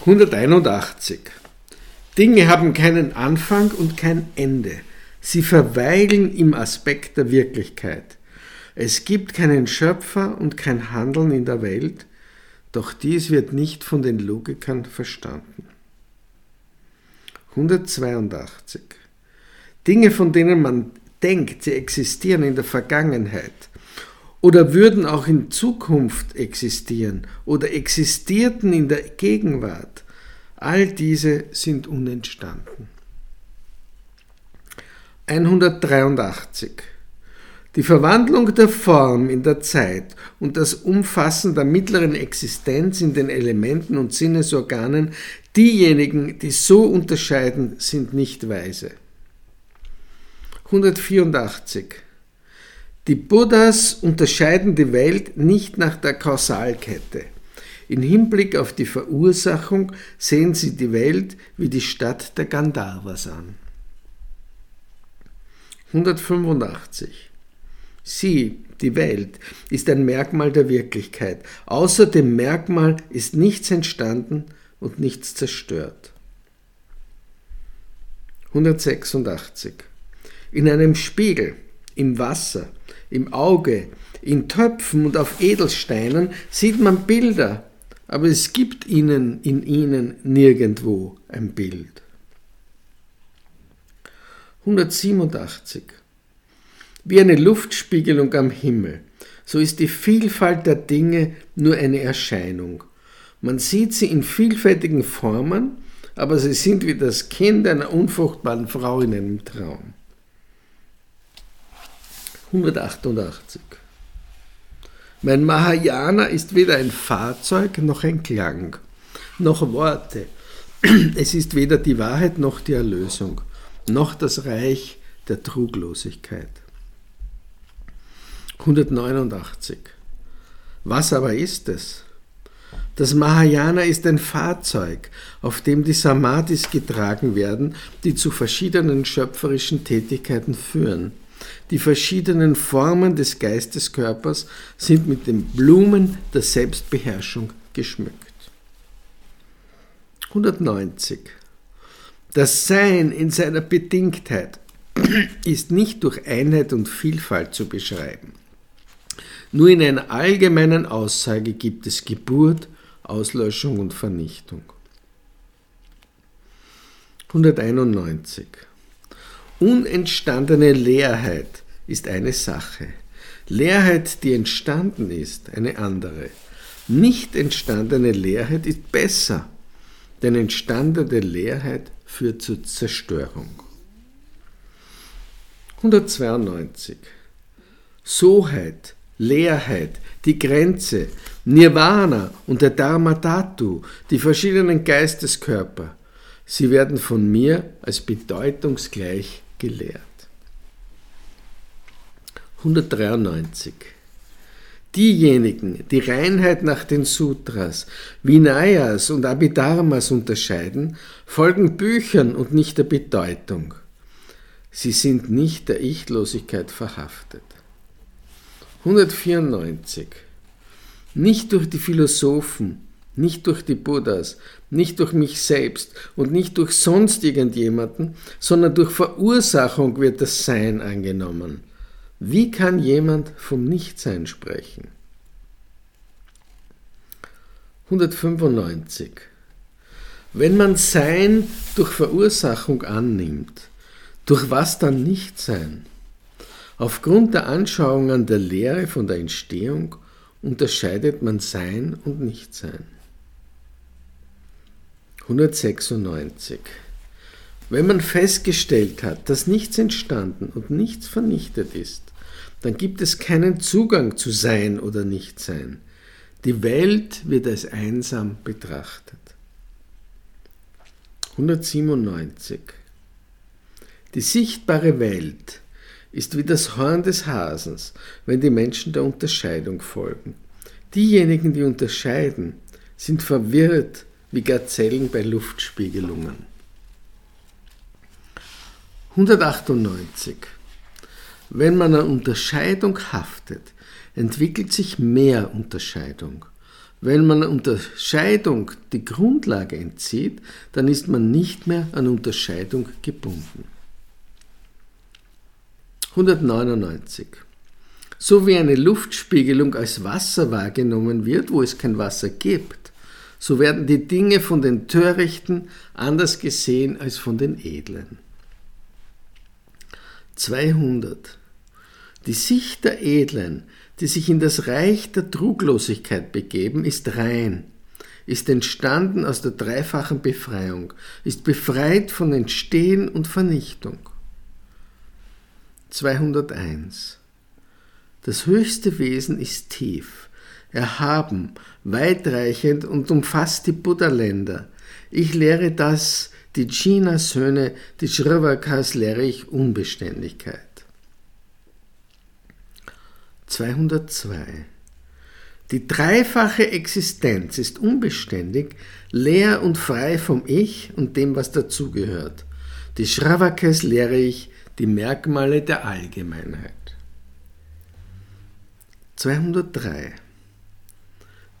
181. Dinge haben keinen Anfang und kein Ende. Sie verweilen im Aspekt der Wirklichkeit. Es gibt keinen Schöpfer und kein Handeln in der Welt, doch dies wird nicht von den Logikern verstanden. 182. Dinge, von denen man denkt, sie existieren in der Vergangenheit oder würden auch in Zukunft existieren oder existierten in der Gegenwart, all diese sind unentstanden. 183. Die Verwandlung der Form in der Zeit und das Umfassen der mittleren Existenz in den Elementen und Sinnesorganen, diejenigen, die so unterscheiden, sind nicht weise. 184. Die Buddhas unterscheiden die Welt nicht nach der Kausalkette. In Hinblick auf die Verursachung sehen sie die Welt wie die Stadt der Gandharvas an. 185. Sie, die Welt, ist ein Merkmal der Wirklichkeit. Außer dem Merkmal ist nichts entstanden und nichts zerstört. 186. In einem Spiegel, im Wasser, im Auge, in Töpfen und auf Edelsteinen sieht man Bilder, aber es gibt ihnen in ihnen nirgendwo ein Bild. 187. Wie eine Luftspiegelung am Himmel, so ist die Vielfalt der Dinge nur eine Erscheinung. Man sieht sie in vielfältigen Formen, aber sie sind wie das Kind einer unfruchtbaren Frau in einem Traum. 188. Mein Mahayana ist weder ein Fahrzeug noch ein Klang, noch Worte. Es ist weder die Wahrheit noch die Erlösung, noch das Reich der Truglosigkeit. 189. Was aber ist es? Das Mahayana ist ein Fahrzeug, auf dem die Samadhis getragen werden, die zu verschiedenen schöpferischen Tätigkeiten führen. Die verschiedenen Formen des Geisteskörpers sind mit den Blumen der Selbstbeherrschung geschmückt. 190. Das Sein in seiner Bedingtheit ist nicht durch Einheit und Vielfalt zu beschreiben. Nur in einer allgemeinen Aussage gibt es Geburt, Auslöschung und Vernichtung. 191. Unentstandene Leerheit ist eine Sache. Leerheit, die entstanden ist, eine andere. Nicht entstandene Leerheit ist besser, denn entstandene Leerheit führt zur Zerstörung. 192. Soheit Leerheit, die Grenze, Nirvana und der Dharma Dhatu, die verschiedenen Geisteskörper, sie werden von mir als bedeutungsgleich gelehrt. 193. Diejenigen, die Reinheit nach den Sutras, Vinayas und Abhidharmas unterscheiden, folgen Büchern und nicht der Bedeutung. Sie sind nicht der Ichlosigkeit verhaftet. 194. Nicht durch die Philosophen, nicht durch die Buddhas, nicht durch mich selbst und nicht durch sonst irgendjemanden, sondern durch Verursachung wird das Sein angenommen. Wie kann jemand vom Nichtsein sprechen? 195. Wenn man Sein durch Verursachung annimmt, durch was dann Nichtsein? Aufgrund der Anschauungen der Lehre von der Entstehung unterscheidet man Sein und Nichtsein. 196. Wenn man festgestellt hat, dass nichts entstanden und nichts vernichtet ist, dann gibt es keinen Zugang zu Sein oder Nichtsein. Die Welt wird als einsam betrachtet. 197. Die sichtbare Welt ist wie das Horn des Hasens, wenn die Menschen der Unterscheidung folgen. Diejenigen, die unterscheiden, sind verwirrt wie Gazellen bei Luftspiegelungen. 198. Wenn man an Unterscheidung haftet, entwickelt sich mehr Unterscheidung. Wenn man Unterscheidung die Grundlage entzieht, dann ist man nicht mehr an Unterscheidung gebunden. 199. So wie eine Luftspiegelung als Wasser wahrgenommen wird, wo es kein Wasser gibt, so werden die Dinge von den Törichten anders gesehen als von den Edlen. 200. Die Sicht der Edlen, die sich in das Reich der Truglosigkeit begeben, ist rein, ist entstanden aus der dreifachen Befreiung, ist befreit von Entstehen und Vernichtung. 201. Das höchste Wesen ist tief, erhaben, weitreichend und umfasst die Buddha-Länder. Ich lehre das, die China-Söhne, die Shravakas lehre ich Unbeständigkeit. 202. Die dreifache Existenz ist unbeständig, leer und frei vom Ich und dem, was dazugehört. Die Shravakes lehre ich die Merkmale der Allgemeinheit. 203.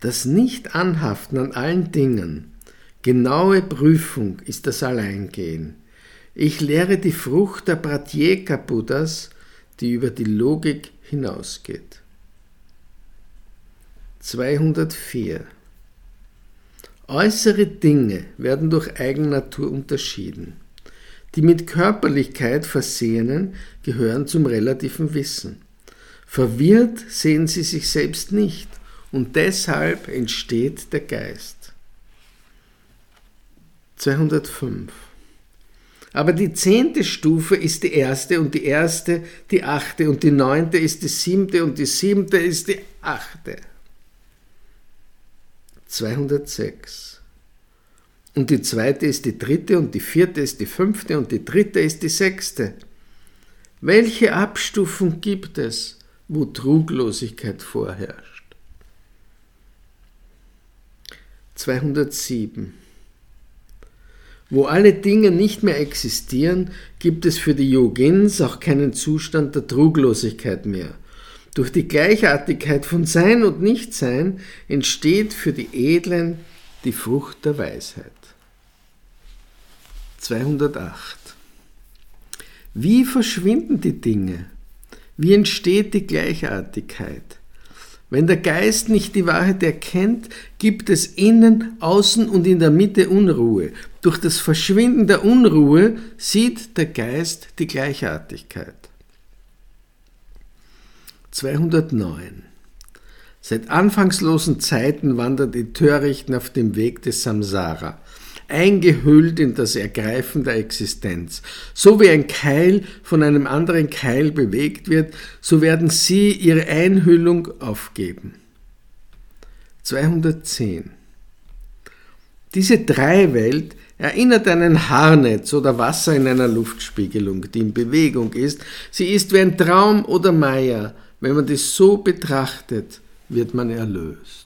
Das Nicht-Anhaften an allen Dingen, genaue Prüfung ist das Alleingehen. Ich lehre die Frucht der Pratyeka Buddhas, die über die Logik hinausgeht. 204. Äußere Dinge werden durch Eigennatur unterschieden. Die mit Körperlichkeit Versehenen gehören zum relativen Wissen. Verwirrt sehen sie sich selbst nicht und deshalb entsteht der Geist. 205. Aber die zehnte Stufe ist die erste und die erste die achte und die neunte ist die siebte und die siebte ist die achte. 206. Und die zweite ist die dritte und die vierte ist die fünfte und die dritte ist die sechste. Welche Abstufung gibt es, wo Truglosigkeit vorherrscht? 207. Wo alle Dinge nicht mehr existieren, gibt es für die Yogins auch keinen Zustand der Truglosigkeit mehr. Durch die Gleichartigkeit von Sein und Nichtsein entsteht für die Edlen die Frucht der Weisheit. 208. Wie verschwinden die Dinge? Wie entsteht die Gleichartigkeit? Wenn der Geist nicht die Wahrheit erkennt, gibt es innen, außen und in der Mitte Unruhe. Durch das Verschwinden der Unruhe sieht der Geist die Gleichartigkeit. 209. Seit anfangslosen Zeiten wandern die Törichten auf dem Weg des Samsara eingehüllt in das Ergreifen der Existenz. So wie ein Keil von einem anderen Keil bewegt wird, so werden sie ihre Einhüllung aufgeben. 210. Diese Dreiwelt erinnert an ein Haarnetz oder Wasser in einer Luftspiegelung, die in Bewegung ist. Sie ist wie ein Traum oder Meier. Wenn man das so betrachtet, wird man erlöst.